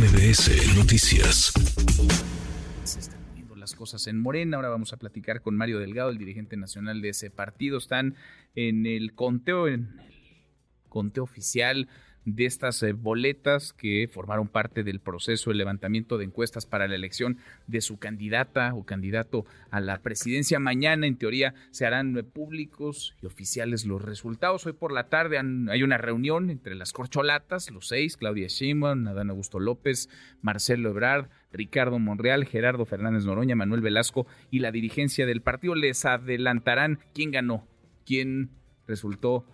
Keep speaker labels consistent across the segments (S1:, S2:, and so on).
S1: MBS Noticias.
S2: Se están moviendo las cosas en Morena. Ahora vamos a platicar con Mario Delgado, el dirigente nacional de ese partido. Están en el conteo, en el conteo oficial de estas eh, boletas que formaron parte del proceso de levantamiento de encuestas para la elección de su candidata o candidato a la presidencia. Mañana, en teoría, se harán eh, públicos y oficiales los resultados. Hoy por la tarde hay una reunión entre las corcholatas, los seis, Claudia Sheinbaum, Adán Augusto López, Marcelo Ebrard, Ricardo Monreal, Gerardo Fernández Noroña, Manuel Velasco y la dirigencia del partido. Les adelantarán quién ganó, quién resultó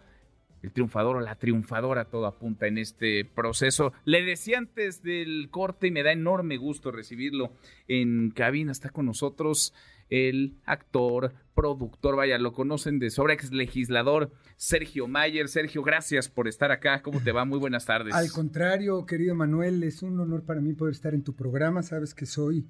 S2: el triunfador o la triunfadora, todo apunta en este proceso. Le decía antes del corte y me da enorme gusto recibirlo en cabina. Está con nosotros el actor, productor, vaya, lo conocen de sobra, ex legislador Sergio Mayer. Sergio, gracias por estar acá. ¿Cómo te va? Muy buenas tardes.
S3: Al contrario, querido Manuel, es un honor para mí poder estar en tu programa. Sabes que soy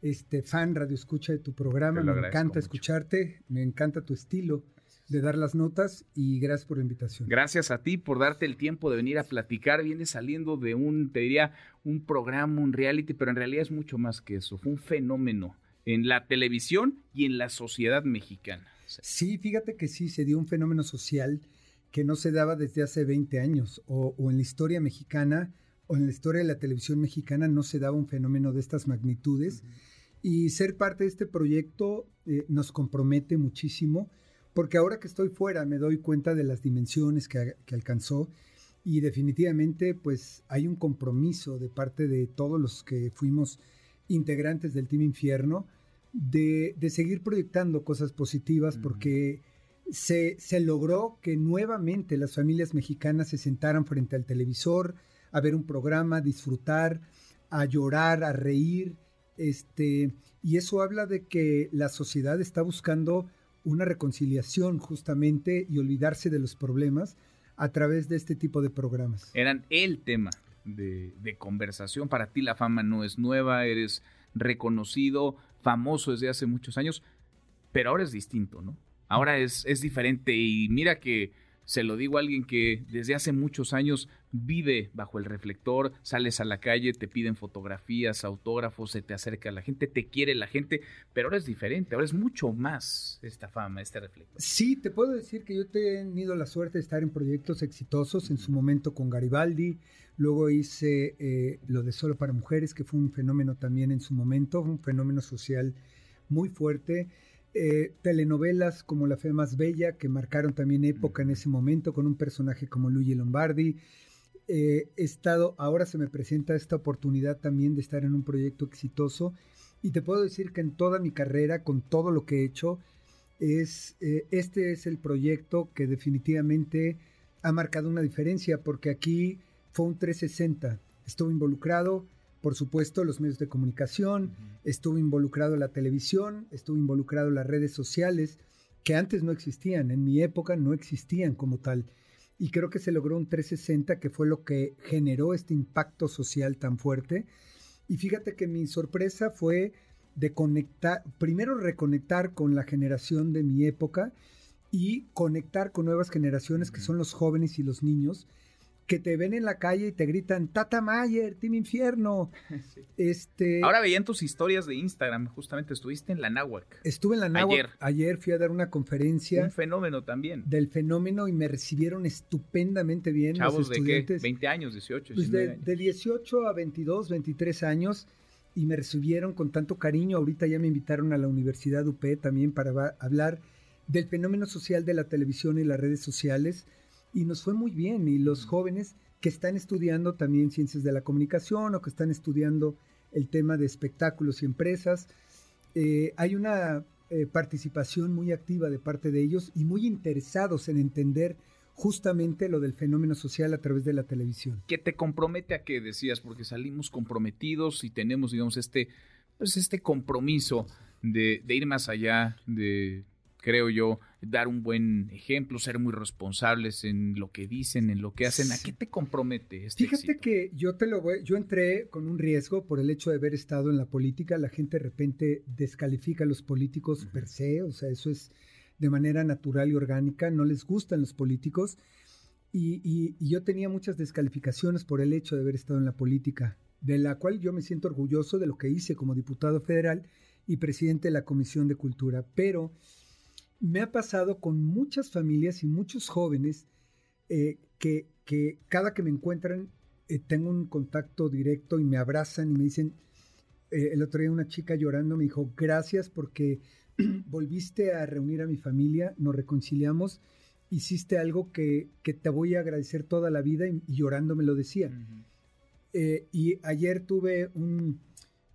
S3: este fan radio escucha de tu programa. Me encanta escucharte, me encanta tu estilo de dar las notas y gracias por la invitación.
S2: Gracias a ti por darte el tiempo de venir a platicar. Viene saliendo de un, te diría, un programa, un reality, pero en realidad es mucho más que eso. Fue un fenómeno en la televisión y en la sociedad mexicana.
S3: Sí, fíjate que sí, se dio un fenómeno social que no se daba desde hace 20 años, o, en la historia mexicana, o en la historia de la televisión mexicana no se daba un fenómeno de estas magnitudes. Y ser parte de este proyecto eh, nos compromete muchísimo porque ahora que estoy fuera me doy cuenta de las dimensiones que, alcanzó y definitivamente pues hay un compromiso de parte de todos los que fuimos integrantes del Team Infierno de, seguir proyectando cosas positivas porque se, se, logró que nuevamente las familias mexicanas se sentaran frente al televisor a ver un programa, a disfrutar, a llorar, a reír, este, y eso habla de que la sociedad está buscando una reconciliación justamente y olvidarse de los problemas a través de este tipo de programas.
S2: Eran el tema de, conversación. Para ti la fama no es nueva, eres reconocido, famoso desde hace muchos años, pero ahora es distinto, ¿no? Ahora es, es diferente y mira que se lo digo a alguien que desde hace muchos años vive bajo el reflector, sales a la calle, te piden fotografías, autógrafos, se te acerca la gente, te quiere la gente, pero ahora es diferente, ahora es mucho más esta fama, este reflector.
S3: Sí, te puedo decir que yo he tenido la suerte de estar en proyectos exitosos, en su momento con Garibaldi, luego hice eh, lo de Solo para Mujeres, que fue un fenómeno también en su momento, un fenómeno social muy fuerte. Eh, telenovelas como La Fe Más Bella, que marcaron también época en ese momento, con un personaje como Luigi Lombardi. Eh, he estado, ahora se me presenta esta oportunidad también de estar en un proyecto exitoso y te puedo decir que en toda mi carrera, con todo lo que he hecho, es, eh, este es el proyecto que definitivamente ha marcado una diferencia porque aquí fue un 360. Estuve involucrado por supuesto, los medios de comunicación, estuvo involucrado la televisión, estuvo involucrado las redes sociales, que antes no existían, en mi época no existían como tal. Y creo que se logró un 360, que fue lo que generó este impacto social tan fuerte. Y fíjate que mi sorpresa fue de conectar, primero reconectar con la generación de mi época y conectar con nuevas generaciones que son los jóvenes y los niños que te ven en la calle y te gritan Tata Mayer, Team Infierno. Este,
S2: Ahora veían tus historias de Instagram, justamente estuviste en la Náhuac.
S3: Estuve en la Náhuac. Ayer. Ayer fui a dar una conferencia.
S2: Un fenómeno también.
S3: Del fenómeno y me recibieron estupendamente bien.
S2: Chavos de qué? 20 años, 18,
S3: pues de, de 18 a 22, 23 años y me recibieron con tanto cariño. Ahorita ya me invitaron a la Universidad UP también para hablar del fenómeno social de la televisión y las redes sociales y nos fue muy bien. Y los jóvenes que están estudiando también ciencias de la comunicación o que están estudiando el tema de espectáculos y empresas, eh, hay una eh, participación muy activa de parte de ellos y muy interesados en entender justamente lo del fenómeno social a través de la televisión.
S2: ¿Qué te compromete a qué decías? Porque salimos comprometidos y tenemos, digamos, este, pues este compromiso de ir más allá de creo yo, dar un buen ejemplo, ser muy responsables en lo que dicen, en lo que hacen. ¿A qué te compromete este
S3: Fíjate que yo te lo voy, yo entré con un riesgo por el hecho de haber estado en la política. La gente de repente descalifica a los políticos per se, o sea, eso es de manera natural y orgánica. No les gustan los políticos. Y, y yo tenía muchas descalificaciones por el hecho de haber estado en la política. de la cual yo me siento orgulloso de lo que hice como diputado federal y presidente de la Comisión de Cultura. Pero me ha pasado con muchas familias y muchos jóvenes eh, que, que, cada que me encuentran eh, tengo un contacto directo y me abrazan y me dicen, eh, el otro día una chica llorando me dijo, gracias porque volviste a reunir a mi familia, nos reconciliamos, hiciste algo que, te voy a agradecer toda la vida y, llorando me lo decía. y ayer tuve un,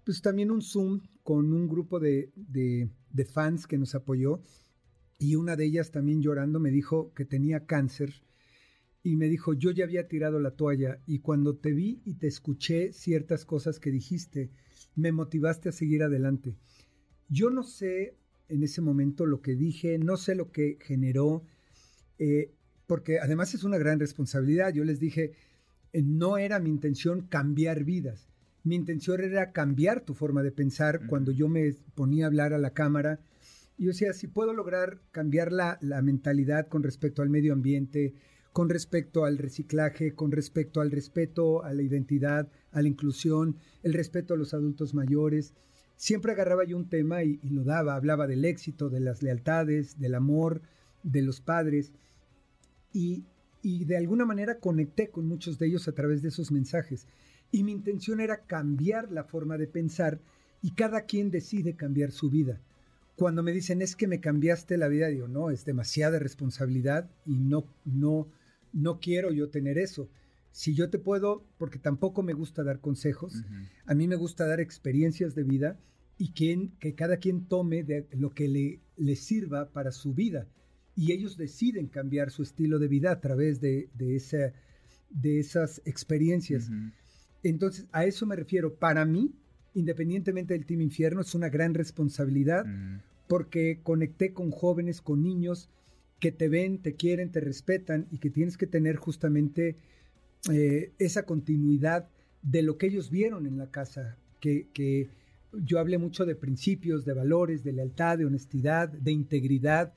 S3: pues también un Zoom con un grupo de, de, de fans que nos apoyó y una de ellas también llorando me dijo que tenía cáncer y me dijo, yo ya había tirado la toalla y cuando te vi y te escuché ciertas cosas que dijiste, me motivaste a seguir adelante. Yo no sé en ese momento lo que dije, no sé lo que generó, eh, porque además es una gran responsabilidad. Yo les dije, eh, no era mi intención cambiar vidas, mi intención era cambiar tu forma de pensar cuando yo me ponía a hablar a la cámara y yo decía, si puedo lograr cambiar la, mentalidad con respecto al medio ambiente, con respecto al reciclaje, con respecto al respeto a la identidad, a la inclusión, el respeto a los adultos mayores. Siempre agarraba yo un tema y, lo daba, hablaba del éxito, de las lealtades, del amor, de los padres. Y, y de alguna manera conecté con muchos de ellos a través de esos mensajes. Y mi intención era cambiar la forma de pensar y cada quien decide cambiar su vida cuando me dicen es que me cambiaste la vida, digo, no, es demasiada responsabilidad y no, no, no quiero yo tener eso. Si yo te puedo, porque tampoco me gusta dar consejos, a mí me gusta dar experiencias de vida y que, que cada quien tome de lo que le, le, sirva para su vida. Y ellos deciden cambiar su estilo de vida a través de, de, esa, de esas experiencias. Entonces, a eso me refiero. Para mí, independientemente del Team Infierno, es una gran responsabilidad porque conecté con jóvenes, con niños que te ven, te quieren, te respetan y que tienes que tener justamente eh, esa continuidad de lo que ellos vieron en la casa, que, yo hablé mucho de principios, de valores, de lealtad, de honestidad, de integridad,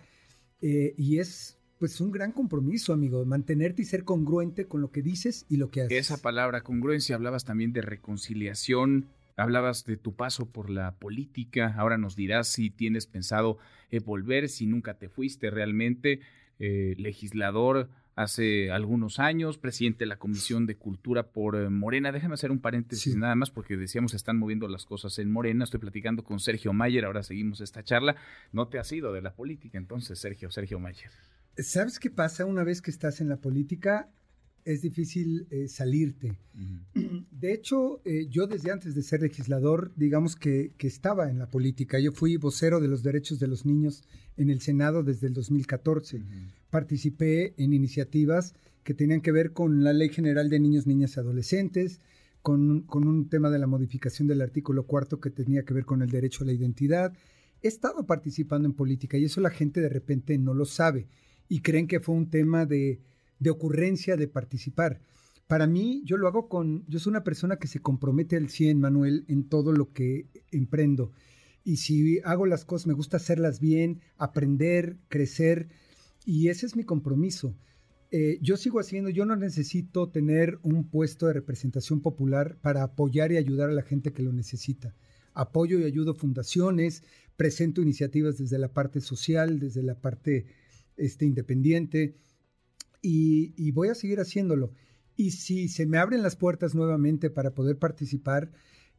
S3: eh, y es pues un gran compromiso, amigo, mantenerte y ser congruente con lo que dices y lo que haces.
S2: Esa palabra, congruencia, hablabas también de reconciliación, Hablabas de tu paso por la política, ahora nos dirás si tienes pensado eh, volver, si nunca te fuiste realmente, eh, legislador hace algunos años, presidente de la Comisión de Cultura por eh, Morena. Déjame hacer un paréntesis nada más porque decíamos están moviendo las cosas en Morena. Estoy platicando con Sergio Mayer, ahora seguimos esta charla. No te has ido de la política entonces, Sergio, Sergio Mayer.
S3: ¿Sabes qué pasa una vez que estás en la política? es difícil eh, salirte. De hecho, eh, yo desde antes de ser legislador, digamos que, estaba en la política. Yo fui vocero de los derechos de los niños en el Senado desde el 2014. Participé en iniciativas que tenían que ver con la Ley General de Niños, Niñas y Adolescentes, con, con un tema de la modificación del artículo cuarto que tenía que ver con el derecho a la identidad. He estado participando en política y eso la gente de repente no lo sabe y creen que fue un tema de de ocurrencia de participar. Para mí, yo lo hago con, yo soy una persona que se compromete al 100, Manuel, en todo lo que emprendo. Y si hago las cosas, me gusta hacerlas bien, aprender, crecer, y ese es mi compromiso. Eh, yo sigo haciendo, yo no necesito tener un puesto de representación popular para apoyar y ayudar a la gente que lo necesita. Apoyo y ayudo fundaciones, presento iniciativas desde la parte social, desde la parte este, independiente, y, voy a seguir haciéndolo. Y si se me abren las puertas nuevamente para poder participar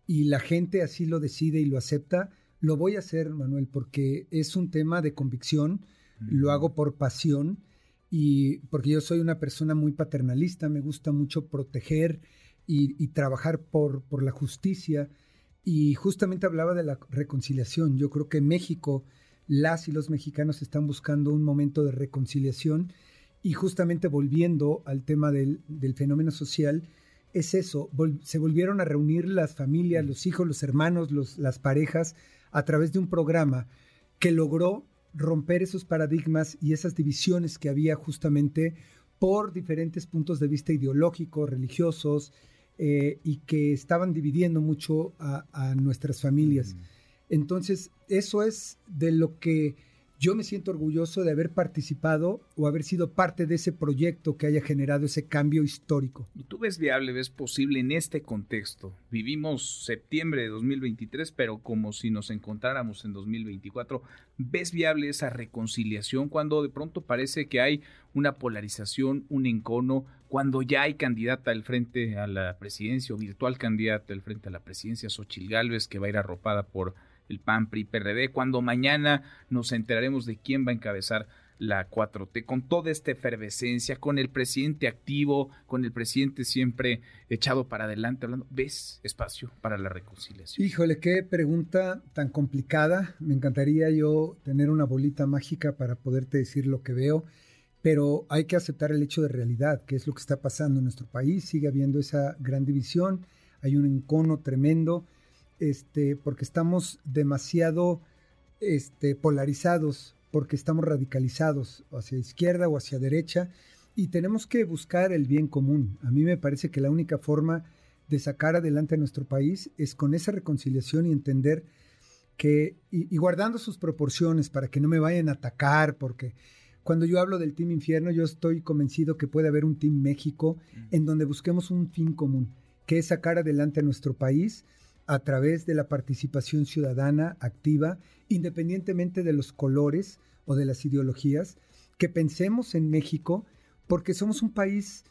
S3: y la gente así lo decide y lo acepta, lo voy a hacer, Manuel, porque es un tema de convicción, lo hago por pasión y porque yo soy una persona muy paternalista, me gusta mucho proteger y, trabajar por, por la justicia. Y justamente hablaba de la reconciliación. Yo creo que México, las y los mexicanos están buscando un momento de reconciliación y justamente volviendo al tema del, fenómeno social, es eso, se volvieron a reunir las familias, los hijos, los hermanos, las parejas, a través de un programa que logró romper esos paradigmas y esas divisiones que había justamente por diferentes puntos de vista ideológicos, religiosos, eh, y que estaban dividiendo mucho a, nuestras familias. Mm. Entonces, eso es de lo que yo me siento orgulloso de haber participado o haber sido parte de ese proyecto que haya generado ese cambio histórico.
S2: ¿Y tú ves viable, ves posible en este contexto? Vivimos septiembre de 2023, pero como si nos encontráramos en 2024. ¿Ves viable esa reconciliación cuando de pronto parece que hay una polarización, un encono, cuando ya hay candidata al frente a la presidencia o virtual candidata al frente a la presidencia, Xochil Gálvez, que va a ir arropada por el PAN, PRI, cuando mañana nos enteraremos de quién va a encabezar la 4T, con toda esta efervescencia, con el presidente activo, con el presidente siempre echado para adelante, hablando, ¿ves espacio para la reconciliación?
S3: Híjole, qué pregunta tan complicada. Me encantaría yo tener una bolita mágica para poderte decir lo que veo, pero hay que aceptar el hecho de realidad, que es lo que está pasando en nuestro país. Sigue habiendo esa gran división, hay un encono tremendo este, porque estamos demasiado este, polarizados, porque estamos radicalizados hacia izquierda o hacia derecha y tenemos que buscar el bien común. A mí me parece que la única forma de sacar adelante a nuestro país es con esa reconciliación y entender que, y, guardando sus proporciones para que no me vayan a atacar, porque cuando yo hablo del Team Infierno, yo estoy convencido que puede haber un Team México en donde busquemos un fin común, que es sacar adelante a nuestro país a través de la participación ciudadana activa, independientemente de los colores o de las ideologías, que pensemos en México, porque somos un país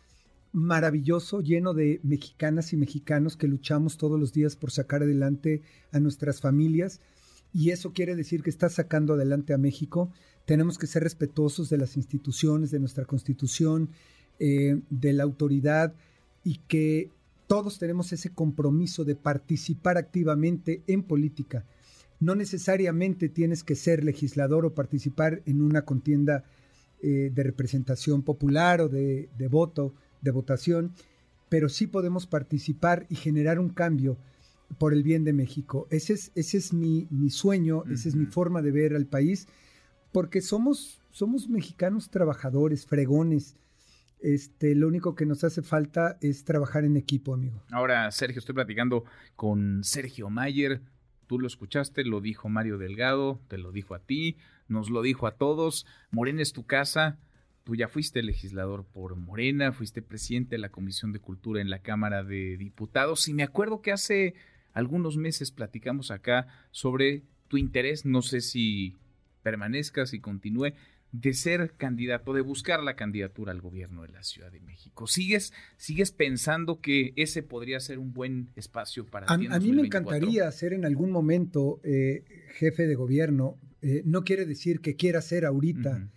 S3: maravilloso, lleno de mexicanas y mexicanos que luchamos todos los días por sacar adelante a nuestras familias. Y eso quiere decir que está sacando adelante a México. Tenemos que ser respetuosos de las instituciones, de nuestra constitución, eh, de la autoridad y que todos tenemos ese compromiso de participar activamente en política. No necesariamente tienes que ser legislador o participar en una contienda eh, de representación popular o de, voto, de votación, pero sí podemos participar y generar un cambio por el bien de México. Ese es, ese es mi, sueño, esa es mi forma de ver al país, porque somos, somos mexicanos trabajadores, fregones, este, lo único que nos hace falta es trabajar en equipo, amigo.
S2: Ahora, Sergio, estoy platicando con Sergio Mayer. Tú lo escuchaste, lo dijo Mario Delgado, te lo dijo a ti, nos lo dijo a todos. Morena es tu casa. Tú ya fuiste legislador por Morena, fuiste presidente de la Comisión de Cultura en la Cámara de Diputados y me acuerdo que hace algunos meses platicamos acá sobre tu interés, no sé si permanezcas y continúe, de ser candidato, de buscar la candidatura al gobierno de la Ciudad de México. ¿Sigues, sigues pensando que ese podría ser un buen espacio para
S3: ti? a mí me encantaría ser en algún momento eh, jefe de gobierno. Eh, no quiere decir que quiera ser ahorita,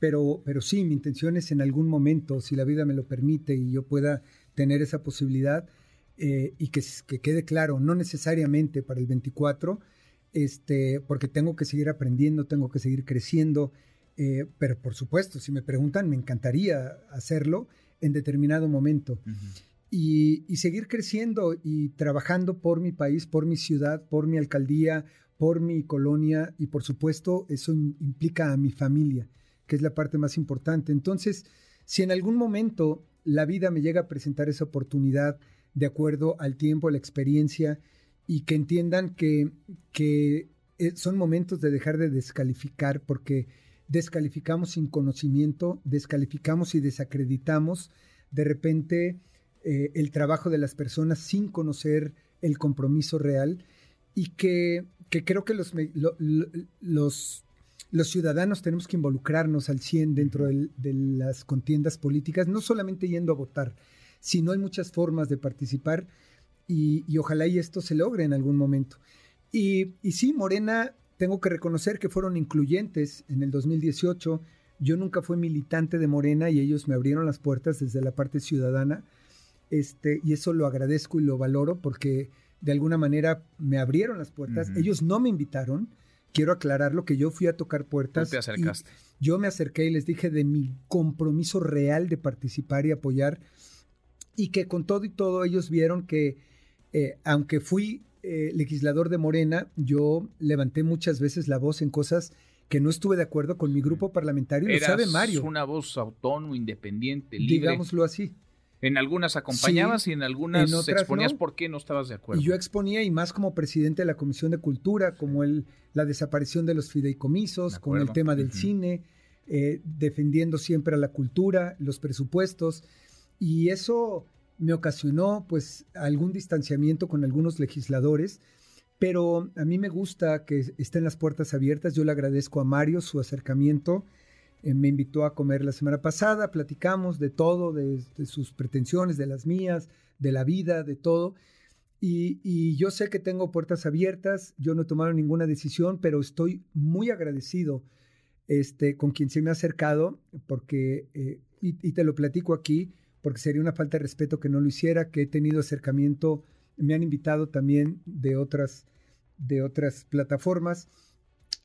S3: pero, pero sí, mi intención es en algún momento, si la vida me lo permite y yo pueda tener esa posibilidad, eh, y que, que, quede claro, no necesariamente para el 24, este, porque tengo que seguir aprendiendo, tengo que seguir creciendo. Eh, pero por supuesto, si me preguntan, me encantaría hacerlo en determinado momento. y, seguir creciendo y trabajando por mi país, por mi ciudad, por mi alcaldía, por mi colonia y por supuesto eso implica a mi familia, que es la parte más importante. Entonces, si en algún momento la vida me llega a presentar esa oportunidad de acuerdo al tiempo, a la experiencia y que entiendan que, que eh, son momentos de dejar de descalificar porque descalificamos sin conocimiento, descalificamos y desacreditamos de repente eh, el trabajo de las personas sin conocer el compromiso real y que, creo que los, los, los, ciudadanos tenemos que involucrarnos al 100 dentro de las contiendas políticas, no solamente yendo a votar, sino hay muchas formas de participar y, ojalá y esto se logre en algún momento. Y, y sí, Morena tengo que reconocer que fueron incluyentes en el 2018. Yo nunca fui militante de Morena y ellos me abrieron las puertas desde la parte ciudadana. Este, y eso lo agradezco y lo valoro porque de alguna manera me abrieron las puertas. Ellos no me invitaron. Quiero aclararlo que yo fui a tocar puertas.
S2: te acercaste.
S3: Yo me acerqué y les dije de mi compromiso real de participar y apoyar. Y que con todo y todo ellos vieron que, eh, aunque fui eh, legislador de Morena, yo levanté muchas veces la voz en cosas que no estuve de acuerdo con mi grupo parlamentario, lo sabe Mario.
S2: una voz autónoma, independiente, libre.
S3: Digámoslo así.
S2: En algunas acompañabas y en algunas exponías por qué no estabas de acuerdo.
S3: Y yo exponía, y más como presidente de la Comisión de Cultura, como el, la desaparición de los fideicomisos, con el tema del cine, eh, defendiendo siempre a la cultura, los presupuestos. Y eso me ocasionó pues algún distanciamiento con algunos legisladores, pero a mí me gusta que estén las puertas abiertas. Yo le agradezco a Mario su acercamiento eh, me invitó a comer la semana pasada, platicamos de todo, de, sus pretensiones, de las mías, de la vida, de todo. Y, yo sé que tengo puertas abiertas, yo no he tomado ninguna decisión, pero estoy muy agradecido este, con quien se me ha acercado, porque, eh, y, te lo platico aquí, porque sería una falta de respeto que no lo hiciera, que he tenido acercamiento, me han invitado también de otras, de otras plataformas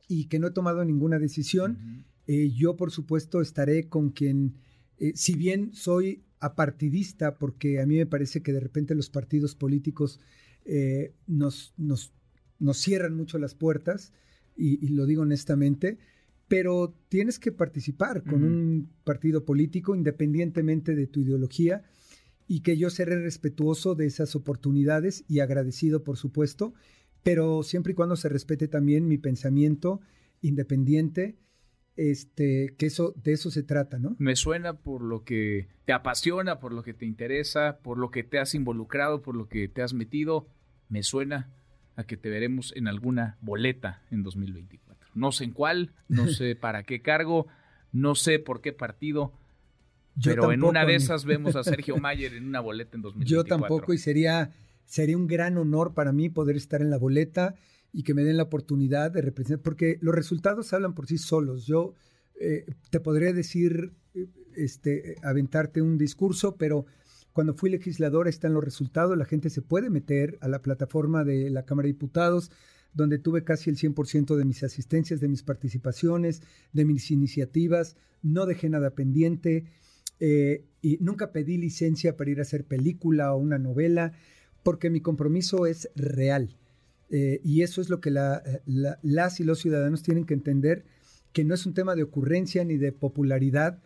S3: y que no he tomado ninguna decisión. Eh, yo, por supuesto, estaré con quien, eh, si bien soy apartidista, porque a mí me parece que de repente los partidos políticos eh, nos, nos, nos, cierran mucho las puertas, y, lo digo honestamente, pero tienes que participar con un partido político independientemente de tu ideología y que yo seré respetuoso de esas oportunidades y agradecido, por supuesto, pero siempre y cuando se respete también mi pensamiento independiente este, que eso, de eso se trata, ¿no?
S2: Me suena por lo que te apasiona, por lo que te interesa, por lo que te has involucrado, por lo que te has metido. Me suena a que te veremos en alguna boleta en 2024. No sé en cuál, no sé para qué cargo, no sé por qué partido, pero en una de esas vemos a Sergio Mayer en una boleta en 2024.
S3: Yo tampoco y sería, sería un gran honor para mí poder estar en la boleta y que me den la oportunidad de representar, porque los resultados hablan por sí solos. Yo eh, te podría decir, este, aventarte un discurso, pero cuando fui legislador están los resultados, la gente se puede meter a la plataforma de la Cámara de Diputados, donde tuve casi el 100% de mis asistencias, de mis participaciones, de mis iniciativas, no dejé nada pendiente eh, y nunca pedí licencia para ir a hacer película o una novela, porque mi compromiso es real. Eh, y eso es lo que las y los ciudadanos tienen que entender, que no es un tema de ocurrencia ni de popularidad,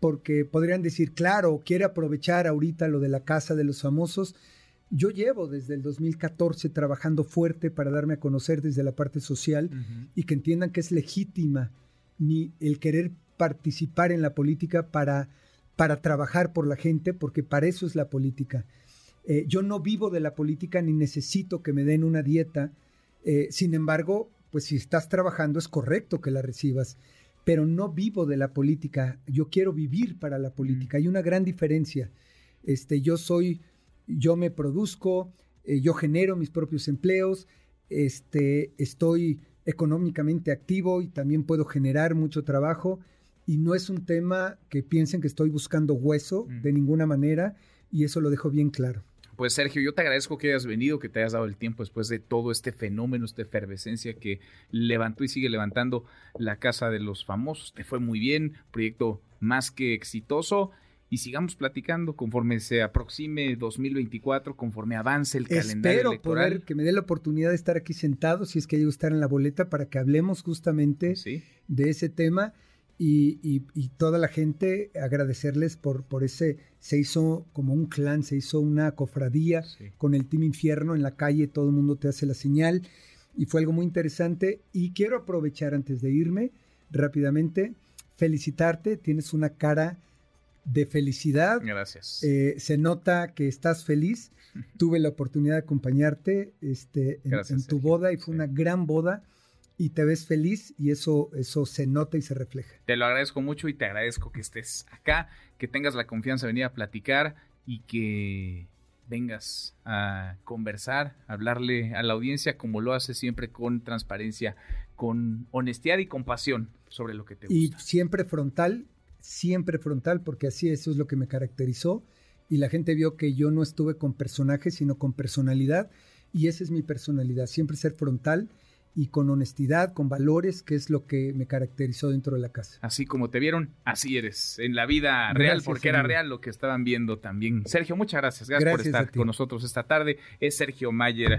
S3: porque podrían decir, claro, quiere aprovechar ahorita lo de la casa de los famosos. Yo llevo desde el 2014 trabajando fuerte para darme a conocer desde la parte social y que entiendan que es legítima mi, el querer participar en la política para, para trabajar por la gente, porque para eso es la política. Eh, yo no vivo de la política ni necesito que me den una dieta. Eh, sin embargo, pues si estás trabajando es correcto que la recibas, pero no vivo de la política. Yo quiero vivir para la política. Hay una gran diferencia. Este, yo soy, yo me produzco, eh, yo genero mis propios empleos, este, estoy económicamente activo y también puedo generar mucho trabajo. Y no es un tema que piensen que estoy buscando hueso de ninguna manera, y eso lo dejo bien claro.
S2: Pues Sergio, yo te agradezco que hayas venido, que te hayas dado el tiempo después de todo este fenómeno, esta efervescencia que levantó y sigue levantando la Casa de los Famosos. Te fue muy bien, proyecto más que exitoso. Y sigamos platicando conforme se aproxime 2024, conforme avance el calendario electoral.
S3: Espero que me dé la oportunidad de estar aquí sentado, si es que llego a estar en la boleta, para que hablemos justamente de ese tema y, toda la gente agradecerles por, por ese, se hizo como un clan, se hizo una cofradía con el Team Infierno en la calle, todo el mundo te hace la señal y fue algo muy interesante y quiero aprovechar antes de irme rápidamente, felicitarte, tienes una cara de felicidad.
S2: Gracias.
S3: Eh, se nota que estás feliz. Tuve la oportunidad de acompañarte este, en, tu boda y fue una gran boda y te ves feliz y eso, eso se nota y se refleja.
S2: Te lo agradezco mucho y te agradezco que estés acá, que tengas la confianza de venir a platicar y que vengas a conversar, a hablarle a la audiencia como lo hace siempre con transparencia, con honestidad y compasión sobre lo que te gusta.
S3: Y siempre frontal, siempre frontal, porque así eso es lo que me caracterizó y la gente vio que yo no estuve con personajes, sino con personalidad y esa es mi personalidad, siempre ser frontal y con honestidad, con valores, que es lo que me caracterizó dentro de la casa.
S2: Así como te vieron, así eres en la vida real, porque era real lo que estaban viendo también. Sergio, muchas gracias. Gracias, por estar con nosotros esta tarde. Es Sergio Mayer.